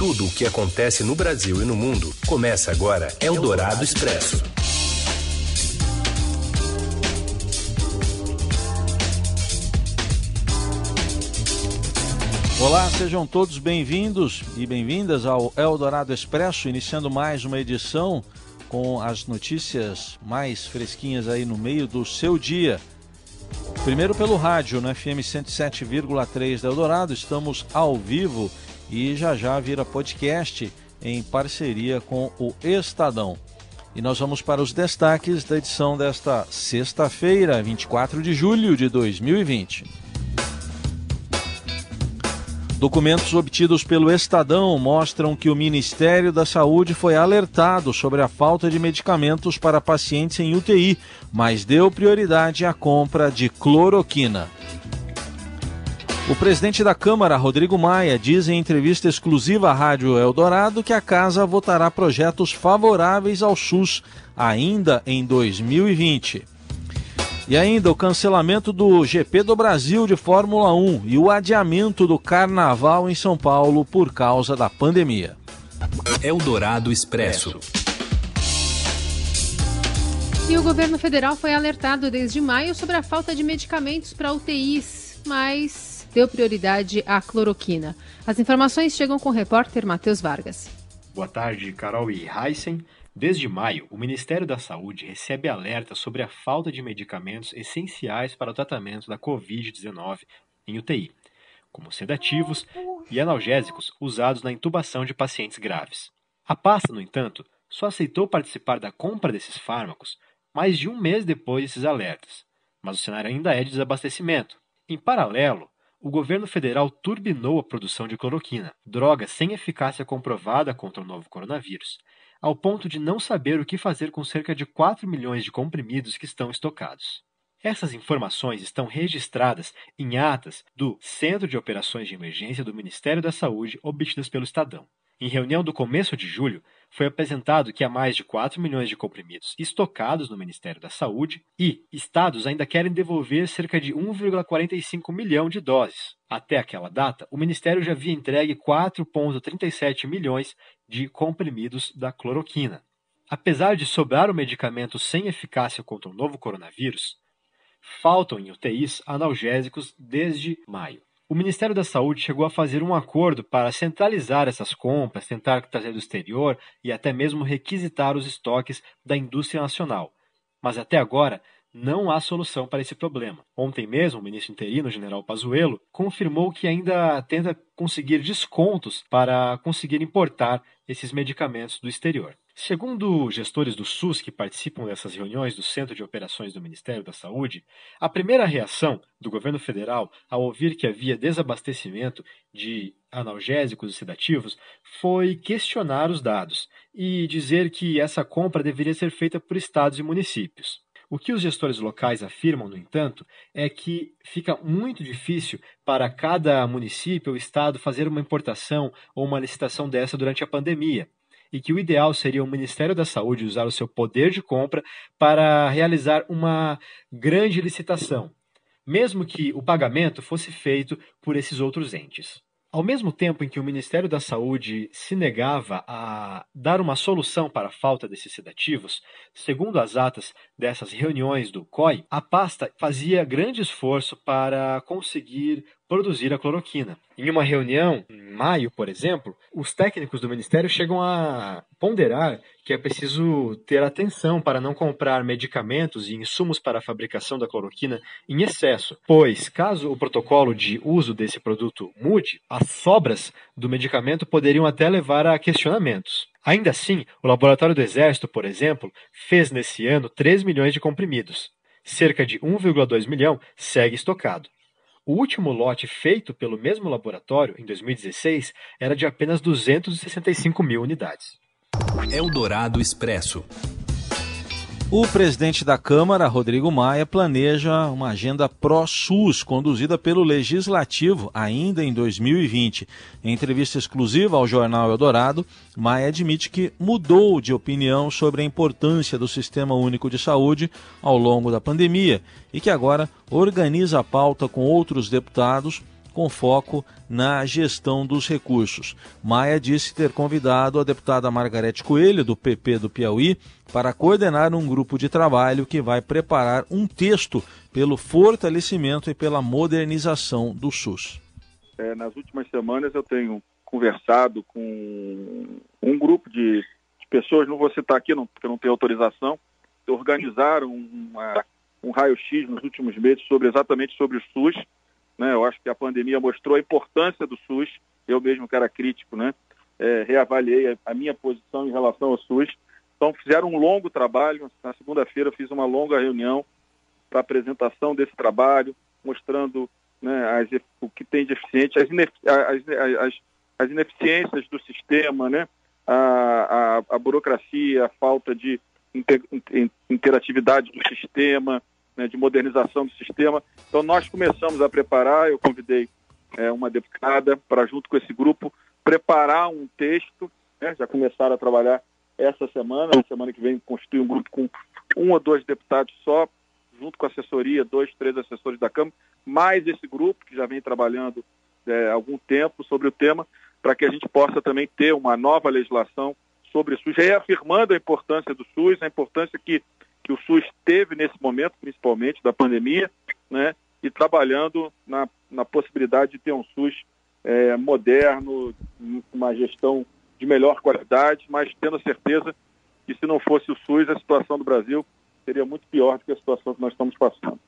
Tudo o que acontece no Brasil e no mundo começa agora Eldorado Expresso. Olá, sejam todos bem-vindos e bem-vindas ao Eldorado Expresso, iniciando mais uma edição com as notícias mais fresquinhas aí no meio do seu dia. Primeiro pelo rádio, no FM 107,3 da Eldorado, estamos ao vivo e já já vira podcast em parceria com o Estadão. E nós vamos para os destaques da edição desta sexta-feira, 24 de julho de 2020. Documentos obtidos pelo Estadão mostram que o Ministério da Saúde foi alertado sobre a falta de medicamentos para pacientes em UTI, mas deu prioridade à compra de cloroquina. O presidente da Câmara, Rodrigo Maia, diz em entrevista exclusiva à Rádio Eldorado que a casa votará projetos favoráveis ao SUS ainda em 2020. E ainda o cancelamento do GP do Brasil de Fórmula 1 e o adiamento do Carnaval em São Paulo por causa da pandemia. Eldorado Expresso. E o governo federal foi alertado desde maio sobre a falta de medicamentos para UTIs, mas deu prioridade à cloroquina. As informações chegam com o repórter Matheus Vargas. Boa tarde, Carol e Heisen. Desde maio, o Ministério da Saúde recebe alerta sobre a falta de medicamentos essenciais para o tratamento da Covid-19 em UTI, como sedativos e analgésicos usados na intubação de pacientes graves. A pasta, no entanto, só aceitou participar da compra desses fármacos mais de um mês depois desses alertas, mas o cenário ainda é de desabastecimento. Em paralelo, o governo federal turbinou a produção de cloroquina, droga sem eficácia comprovada contra o novo coronavírus, ao ponto de não saber o que fazer com cerca de 4 milhões de comprimidos que estão estocados. Essas informações estão registradas em atas do Centro de Operações de Emergência do Ministério da Saúde obtidas pelo Estadão. Em reunião do começo de julho, foi apresentado que há mais de 4 milhões de comprimidos estocados no Ministério da Saúde e estados ainda querem devolver cerca de 1,45 milhão de doses. Até aquela data, o Ministério já havia entregue 4,37 milhões de comprimidos da cloroquina. Apesar de sobrar o medicamento sem eficácia contra o novo coronavírus, faltam em UTIs analgésicos desde maio o Ministério da Saúde chegou a fazer um acordo para centralizar essas compras, tentar trazer do exterior e até mesmo requisitar os estoques da indústria nacional. Mas até agora não há solução para esse problema. Ontem mesmo, o ministro interino, general Pazuello, confirmou que ainda tenta conseguir descontos para conseguir importar esses medicamentos do exterior. Segundo gestores do SUS que participam dessas reuniões do Centro de Operações do Ministério da Saúde, a primeira reação do governo federal ao ouvir que havia desabastecimento de analgésicos e sedativos foi questionar os dados e dizer que essa compra deveria ser feita por estados e municípios. O que os gestores locais afirmam, no entanto, é que fica muito difícil para cada município ou estado fazer uma importação ou uma licitação dessa durante a pandemia e que o ideal seria o Ministério da Saúde usar o seu poder de compra para realizar uma grande licitação, mesmo que o pagamento fosse feito por esses outros entes. Ao mesmo tempo em que o Ministério da Saúde se negava a dar uma solução para a falta desses sedativos, segundo as atas dessas reuniões do COI, a pasta fazia grande esforço para conseguir produzir a cloroquina. Em uma reunião, em maio, por exemplo, os técnicos do Ministério chegam a ponderar que é preciso ter atenção para não comprar medicamentos e insumos para a fabricação da cloroquina em excesso, pois, caso o protocolo de uso desse produto mude, as sobras do medicamento poderiam até levar a questionamentos. Ainda assim, o Laboratório do Exército, por exemplo, fez nesse ano 3 milhões de comprimidos. Cerca de 1,2 milhão segue estocado. O último lote feito pelo mesmo laboratório, em 2016, era de apenas 265 mil unidades. Eldorado Expresso. O presidente da Câmara, Rodrigo Maia, planeja uma agenda pró-SUS conduzida pelo Legislativo ainda em 2020. Em entrevista exclusiva ao jornal Eldorado, Maia admite que mudou de opinião sobre a importância do Sistema Único de Saúde ao longo da pandemia e que agora organiza a pauta com outros deputados com foco na gestão dos recursos. Maia disse ter convidado a deputada Margarete Coelho, do PP do Piauí, para coordenar um grupo de trabalho que vai preparar um texto pelo fortalecimento e pela modernização do SUS. É, nas últimas semanas eu tenho conversado com um grupo de pessoas, não vou citar aqui não, porque não tenho autorização, organizaram uma, um raio-x nos últimos meses sobre exatamente sobre o SUS. Né? Eu acho que a pandemia mostrou a importância do SUS. Eu mesmo que era crítico, né? É, reavaliei a, minha posição em relação ao SUS. Então fizeram um longo trabalho. Na segunda-feira fiz uma longa reunião para apresentação desse trabalho, mostrando né, as, o que tem de eficiente, as, as, as, as ineficiências do sistema, né? a, a, a burocracia, a falta de inter, interatividade do sistema, né, de modernização do sistema. Então, nós começamos a preparar, eu convidei é, uma deputada para, junto com esse grupo, preparar um texto, né, já começaram a trabalhar essa semana, na semana que vem constitui um grupo com um ou dois deputados só, junto com assessoria, dois, três assessores da Câmara, mais esse grupo que já vem trabalhando é, algum tempo sobre o tema, para que a gente possa também ter uma nova legislação sobre o SUS, reafirmando a importância do SUS, a importância que, que o SUS teve nesse momento, principalmente da pandemia, né, e trabalhando na, na possibilidade de ter um SUS é, moderno, uma gestão de melhor qualidade, mas tendo a certeza que se não fosse o SUS, a situação do Brasil seria muito pior do que a situação que nós estamos passando.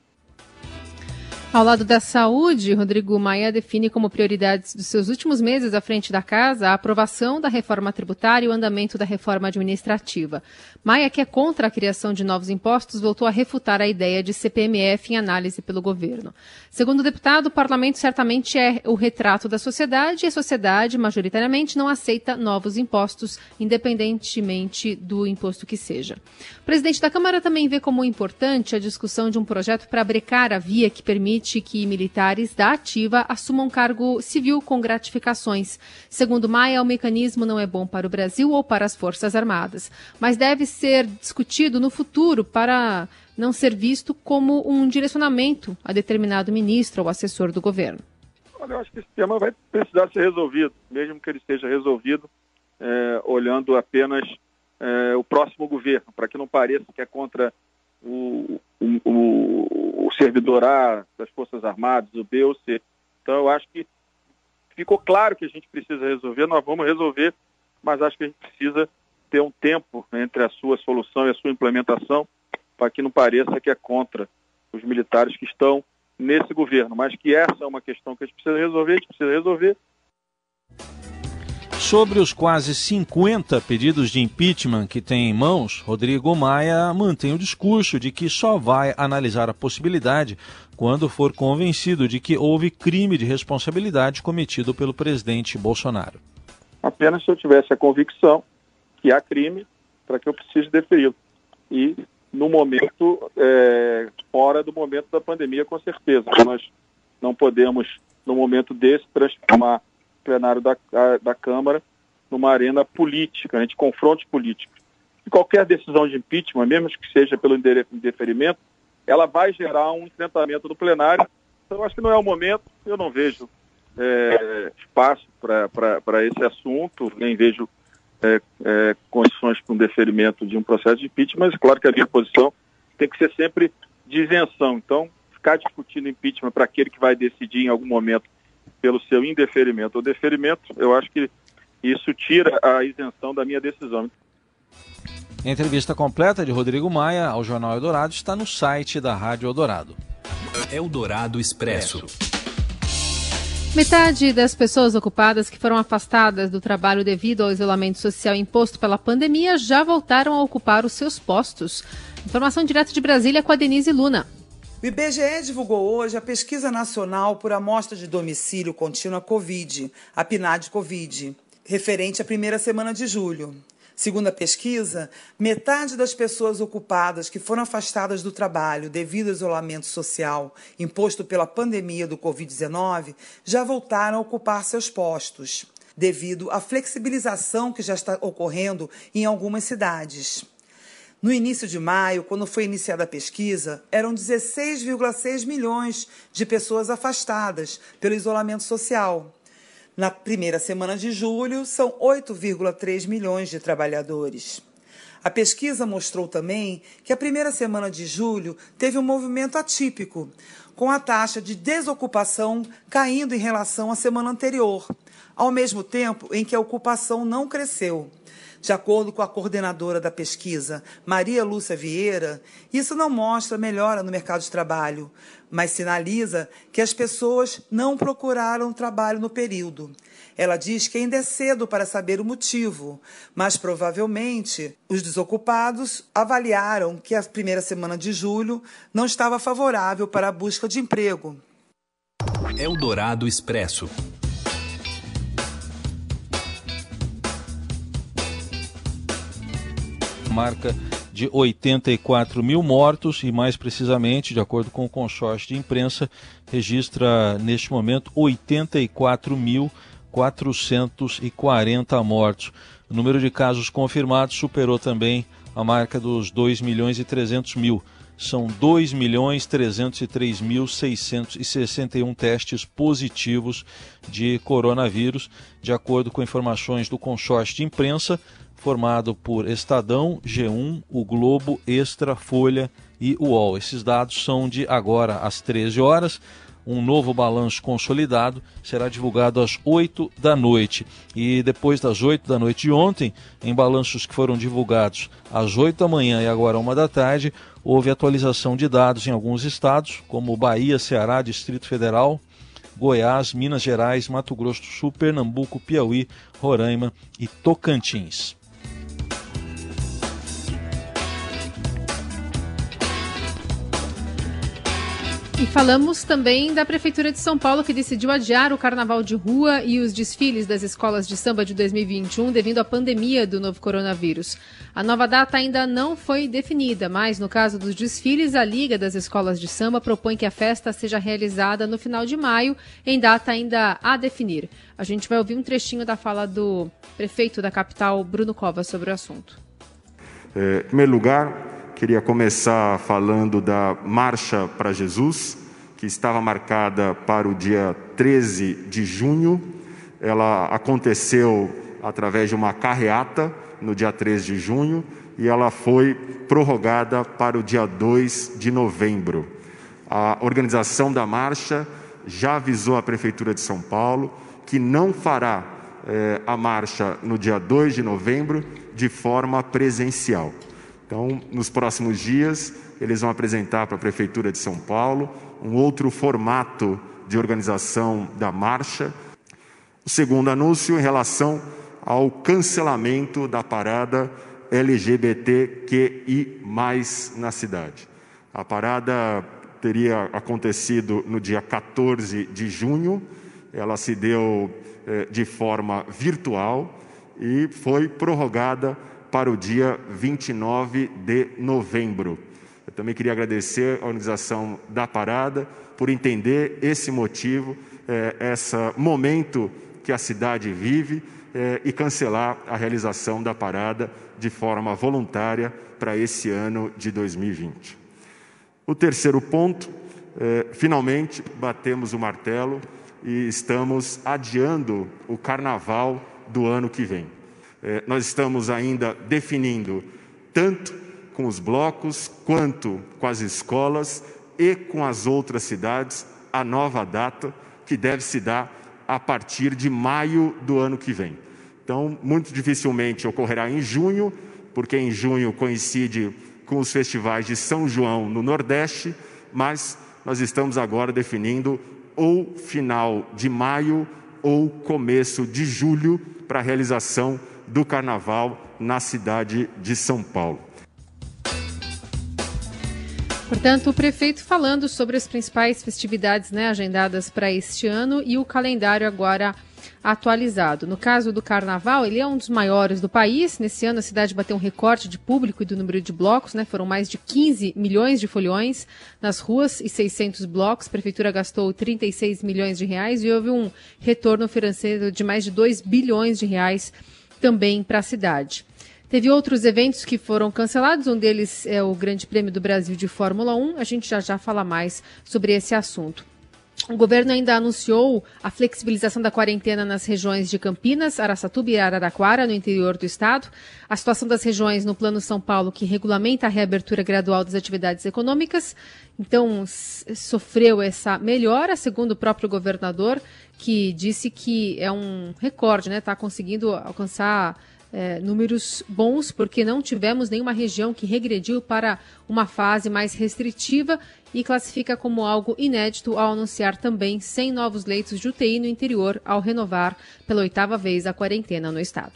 Ao lado da saúde, Rodrigo Maia define como prioridades dos seus últimos meses à frente da casa a aprovação da reforma tributária e o andamento da reforma administrativa. Maia, que é contra a criação de novos impostos, voltou a refutar a ideia de CPMF em análise pelo governo. Segundo o deputado, o parlamento certamente é o retrato da sociedade e a sociedade, majoritariamente, não aceita novos impostos, independentemente do imposto que seja. O presidente da Câmara também vê como importante a discussão de um projeto para brecar a via que permite permite que militares da ativa assumam cargo civil com gratificações. Segundo Maia, o mecanismo não é bom para o Brasil ou para as Forças Armadas, mas deve ser discutido no futuro para não ser visto como um direcionamento a determinado ministro ou assessor do governo. Olha, eu acho que esse tema vai precisar ser resolvido, mesmo que ele seja resolvido é, olhando apenas é, o próximo governo, para que não pareça que é contra o, o servidor A das Forças Armadas, o B ou C. Então, eu acho que ficou claro que a gente precisa resolver, nós vamos resolver, mas acho que a gente precisa ter um tempo entre a sua solução e a sua implementação, para que não pareça que é contra os militares que estão nesse governo, mas que essa é uma questão que a gente precisa resolver, a gente precisa resolver Sobre os quase 50 pedidos de impeachment que tem em mãos, Rodrigo Maia mantém o discurso de que só vai analisar a possibilidade quando for convencido de que houve crime de responsabilidade cometido pelo presidente Bolsonaro. Apenas se eu tivesse a convicção que há crime para que eu precise deferi-lo. E no momento, é, fora do momento da pandemia, com certeza. Nós não podemos, no momento desse, transformar plenário da, da Câmara numa arena política, né, de confrontos políticos. E qualquer decisão de impeachment, mesmo que seja pelo indeferimento, ela vai gerar um enfrentamento do plenário. Então, acho que não é o momento, eu não vejo é, espaço para esse assunto, nem vejo é, é, condições para um deferimento de um processo de impeachment, mas claro que a minha posição tem que ser sempre de isenção. Então, ficar discutindo impeachment para aquele que vai decidir em algum momento pelo seu indeferimento ou deferimento, eu acho que isso tira a isenção da minha decisão. A entrevista completa de Rodrigo Maia ao Jornal Eldorado está no site da Rádio Eldorado. Eldorado Expresso. Metade das pessoas ocupadas que foram afastadas do trabalho devido ao isolamento social imposto pela pandemia já voltaram a ocupar os seus postos. Informação direto de Brasília com a Denise Luna. O IBGE divulgou hoje a Pesquisa Nacional por Amostra de Domicílio Contínua Covid, a PNAD Covid, referente à primeira semana de julho. Segundo a pesquisa, metade das pessoas ocupadas que foram afastadas do trabalho devido ao isolamento social imposto pela pandemia do Covid-19 já voltaram a ocupar seus postos, devido à flexibilização que já está ocorrendo em algumas cidades. No início de maio, quando foi iniciada a pesquisa, eram 16,6 milhões de pessoas afastadas pelo isolamento social. Na primeira semana de julho, são 8,3 milhões de trabalhadores. A pesquisa mostrou também que a primeira semana de julho teve um movimento atípico, com a taxa de desocupação caindo em relação à semana anterior, ao mesmo tempo em que a ocupação não cresceu. De acordo com a coordenadora da pesquisa, Maria Lúcia Vieira, isso não mostra melhora no mercado de trabalho, mas sinaliza que as pessoas não procuraram trabalho no período. Ela diz que ainda é cedo para saber o motivo, mas provavelmente os desocupados avaliaram que a primeira semana de julho não estava favorável para a busca de emprego. Eldorado Expresso. Marca de 84 mil mortos e, mais precisamente, de acordo com o consórcio de imprensa, registra neste momento 84.440 mortos. O número de casos confirmados superou também a marca dos 2 milhões e 300 mil. São 2 milhões 303 mil 661 testes positivos de coronavírus, de acordo com informações do consórcio de imprensa formado por Estadão, G1, o Globo, Extra, Folha e UOL. Esses dados são de agora às 13 horas. Um novo balanço consolidado será divulgado às 8 da noite. E depois das 8 da noite de ontem, em balanços que foram divulgados às 8 da manhã e agora uma da tarde, houve atualização de dados em alguns estados, como Bahia, Ceará, Distrito Federal, Goiás, Minas Gerais, Mato Grosso do Sul, Pernambuco, Piauí, Roraima e Tocantins. E falamos também da Prefeitura de São Paulo, que decidiu adiar o carnaval de rua e os desfiles das escolas de samba de 2021 devido à pandemia do novo coronavírus. A nova data ainda não foi definida, mas no caso dos desfiles, a Liga das Escolas de Samba propõe que a festa seja realizada no final de maio, em data ainda a definir. A gente vai ouvir um trechinho da fala do prefeito da capital, Bruno Covas, sobre o assunto. É, em primeiro lugar, Queria começar falando da Marcha para Jesus, que estava marcada para o dia 13 de junho. Ela aconteceu através de uma carreata no dia 13 de junho e ela foi prorrogada para o dia 2 de novembro. A organização da marcha já avisou a Prefeitura de São Paulo que não fará eh, a marcha no dia 2 de novembro de forma presencial. Então, nos próximos dias, eles vão apresentar para a Prefeitura de São Paulo um outro formato de organização da marcha. O segundo anúncio em relação ao cancelamento da parada LGBTQI, na cidade. A parada teria acontecido no dia 14 de junho, ela se deu eh, de forma virtual e foi prorrogada para o dia 29 de novembro. Eu também queria agradecer a organização da parada por entender esse motivo, é, esse momento que a cidade vive é, e cancelar a realização da parada de forma voluntária para esse ano de 2020. O terceiro ponto, é, finalmente batemos o martelo e estamos adiando o carnaval do ano que vem. É, nós estamos ainda definindo, tanto com os blocos, quanto com as escolas e com as outras cidades, a nova data que deve se dar a partir de maio do ano que vem. Então, muito dificilmente ocorrerá em junho, porque em junho coincide com os festivais de São João no Nordeste, mas nós estamos agora definindo ou final de maio ou começo de julho para a realização do carnaval na cidade de São Paulo. Portanto, o prefeito falando sobre as principais festividades né, agendadas para este ano e o calendário agora atualizado. No caso do carnaval, ele é um dos maiores do país. Nesse ano, a cidade bateu um recorde de público e do número de blocos, né? Foram mais de 15 milhões de folhões nas ruas e 600 blocos. A prefeitura gastou 36 milhões de reais e houve um retorno financeiro de mais de 2 bilhões de reais também para a cidade. Teve outros eventos que foram cancelados, um deles é o Grande Prêmio do Brasil de Fórmula 1. A gente já já fala mais sobre esse assunto. O governo ainda anunciou a flexibilização da quarentena nas regiões de Campinas, Araçatuba e Araraquara, no interior do estado. A situação das regiões no Plano São Paulo, que regulamenta a reabertura gradual das atividades econômicas, então sofreu essa melhora, segundo o próprio governador, que disse que é um recorde, né? Está conseguindo alcançar é, números bons, porque não tivemos nenhuma região que regrediu para uma fase mais restritiva e classifica como algo inédito ao anunciar também 100 novos leitos de UTI no interior ao renovar pela oitava vez a quarentena no estado.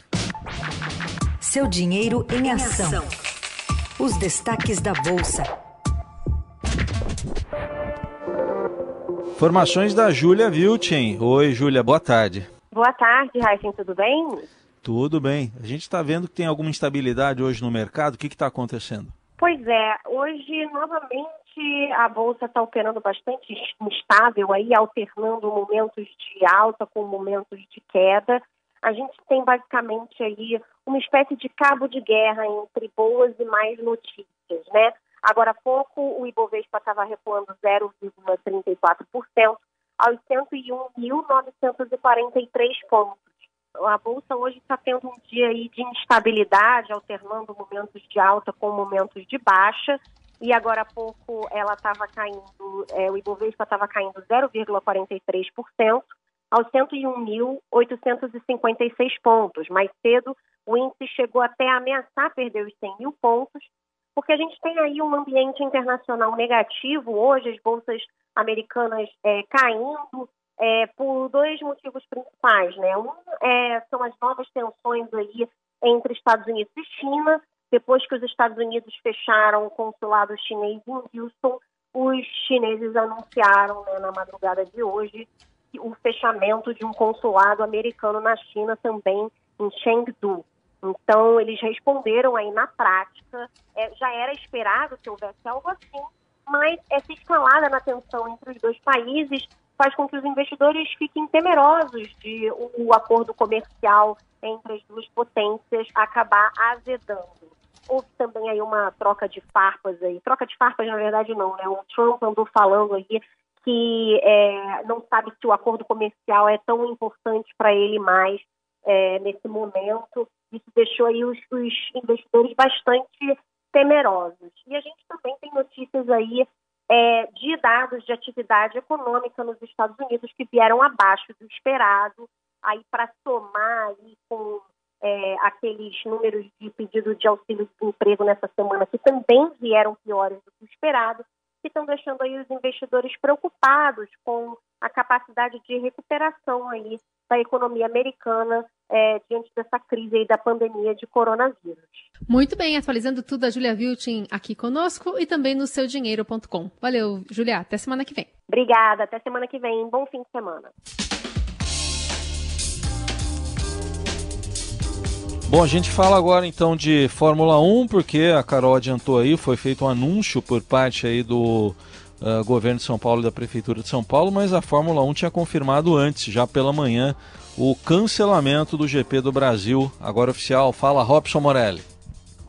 Seu dinheiro em ação. Os destaques da Bolsa. Informações da Júlia Vilchen. Oi, Júlia, boa tarde. Boa tarde, Raíssa, tudo bem? Tudo bem. A gente está vendo que tem alguma instabilidade hoje no mercado. O que está acontecendo? Pois é, hoje novamente a bolsa está operando bastante instável, aí alternando momentos de alta com momentos de queda. A gente tem basicamente aí uma espécie de cabo de guerra entre boas e mais notícias, né? Agora há pouco o Ibovespa estava recuando 0,34% aos 101.943 pontos a bolsa hoje está tendo um dia aí de instabilidade, alternando momentos de alta com momentos de baixa. E agora há pouco ela estava caindo, é, o Ibovespa estava caindo 0,43% aos 101.856 pontos. Mais cedo, o índice chegou até a ameaçar perder os 100 mil pontos, porque a gente tem aí um ambiente internacional negativo. Hoje, as bolsas americanas é, caindo, é, por dois motivos principais, né? Um é, são as novas tensões aí entre Estados Unidos e China. Depois que os Estados Unidos fecharam o consulado chinês em Houston, os chineses anunciaram né, na madrugada de hoje o fechamento de um consulado americano na China também em Chengdu. Então, eles responderam aí na prática. É, já era esperado que houvesse algo assim, mas essa escalada na tensão entre os dois países faz com que os investidores fiquem temerosos de o acordo comercial entre as duas potências acabar azedando. Houve também aí uma troca de farpas aí, troca de farpas na verdade não, né? O Trump andou falando aí que é, não sabe se o acordo comercial é tão importante para ele mais é, nesse momento. Isso deixou aí os, os investidores bastante temerosos. E a gente também tem notícias aí é, de dados de atividade econômica nos Estados Unidos que vieram abaixo do esperado, aí para somar aí com é, aqueles números de pedido de auxílio de emprego nessa semana que também vieram piores do que o esperado, que estão deixando aí os investidores preocupados com a capacidade de recuperação aí da economia americana é, diante dessa crise aí da pandemia de coronavírus. Muito bem, atualizando tudo a Julia Viltin aqui conosco e também no seudinheiro.com. Valeu, Julia, até semana que vem. Obrigada, até semana que vem. Bom fim de semana. Bom, a gente fala agora então de Fórmula 1, porque a Carol adiantou aí, foi feito um anúncio por parte aí do uh, governo de São Paulo e da Prefeitura de São Paulo, mas a Fórmula 1 tinha confirmado antes, já pela manhã, o cancelamento do GP do Brasil, agora oficial. Fala, Robson Morelli.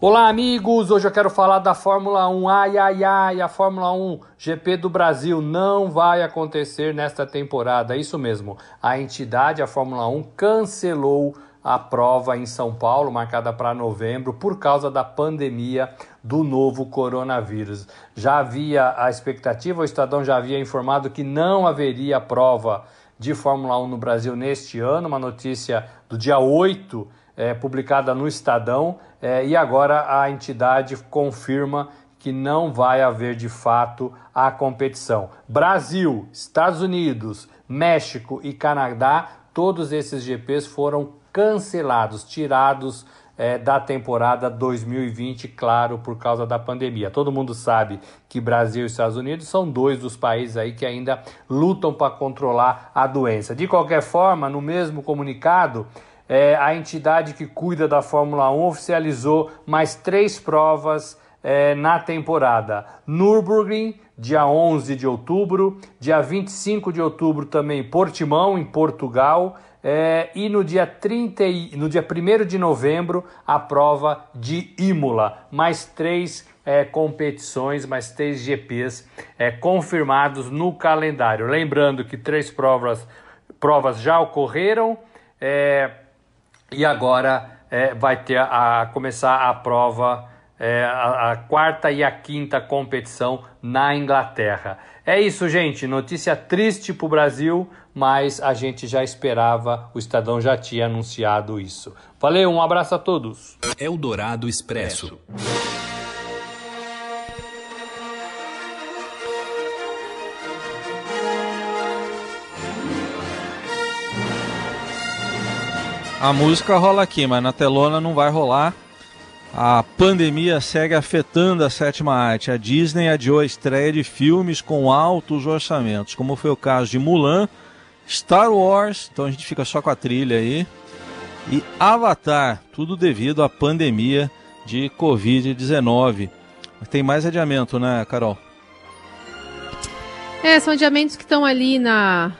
Olá, amigos! Hoje eu quero falar da Fórmula 1. Ai, ai, ai, a Fórmula 1 GP do Brasil não vai acontecer nesta temporada. Isso mesmo, a entidade, a Fórmula 1, cancelou a prova em São Paulo, marcada para novembro, por causa da pandemia do novo coronavírus. Já havia a expectativa, o Estadão já havia informado que não haveria prova de Fórmula 1 no Brasil neste ano, uma notícia do dia 8, é, publicada no Estadão, é, e agora a entidade confirma que não vai haver de fato a competição. Brasil, Estados Unidos, México e Canadá, todos esses GPs foram cancelados, tirados é, da temporada 2020, claro, por causa da pandemia. Todo mundo sabe que Brasil e Estados Unidos são dois dos países aí que ainda lutam para controlar a doença. De qualquer forma, no mesmo comunicado, é, a entidade que cuida da Fórmula 1 oficializou mais três provas é, na temporada: Nürburgring, dia 11 de outubro, dia 25 de outubro também Portimão, em Portugal, é, e no dia, 30, no dia 1 de novembro a prova de Imola, mais três é, competições, mais três GPs é, confirmados no calendário. Lembrando que três provas, provas já ocorreram e agora vai ter a, a começar a prova é, a, a, quarta e a quinta competição na Inglaterra. É isso, gente. Notícia triste para o Brasil, mas a gente já esperava, o Estadão já tinha anunciado isso. Valeu, um abraço a todos. Eldorado Expresso. A música rola aqui, mas na telona não vai rolar. A pandemia segue afetando a sétima arte. A Disney adiou a estreia de filmes com altos orçamentos, como foi o caso de Mulan, Star Wars, então a gente fica só com a trilha aí, e Avatar, tudo devido à pandemia de Covid-19. Tem mais adiamento, né, Carol? É, são adiamentos que estão ali na,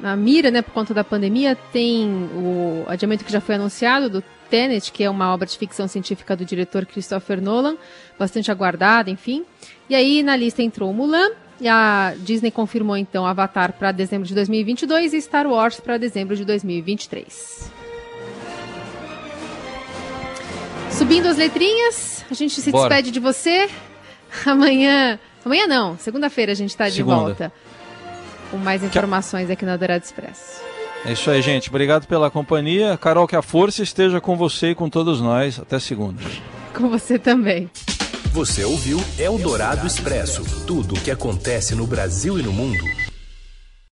na mira, né, por conta da pandemia. Tem o adiamento que já foi anunciado do Tenet, que é uma obra de ficção científica do diretor Christopher Nolan, bastante aguardada, enfim. E aí na lista entrou Mulan, e a Disney confirmou então Avatar para dezembro de 2022 e Star Wars para dezembro de 2023. Subindo as letrinhas, a gente se Bora. despede de você. Amanhã, amanhã não, segunda-feira a gente está de volta com mais informações aqui na Dourado Expresso. É isso aí, gente. Obrigado pela companhia. Carol, que a força esteja com você e com todos nós. Até segunda. Com você também. Você ouviu Eldorado Expresso tudo o que acontece no Brasil e no mundo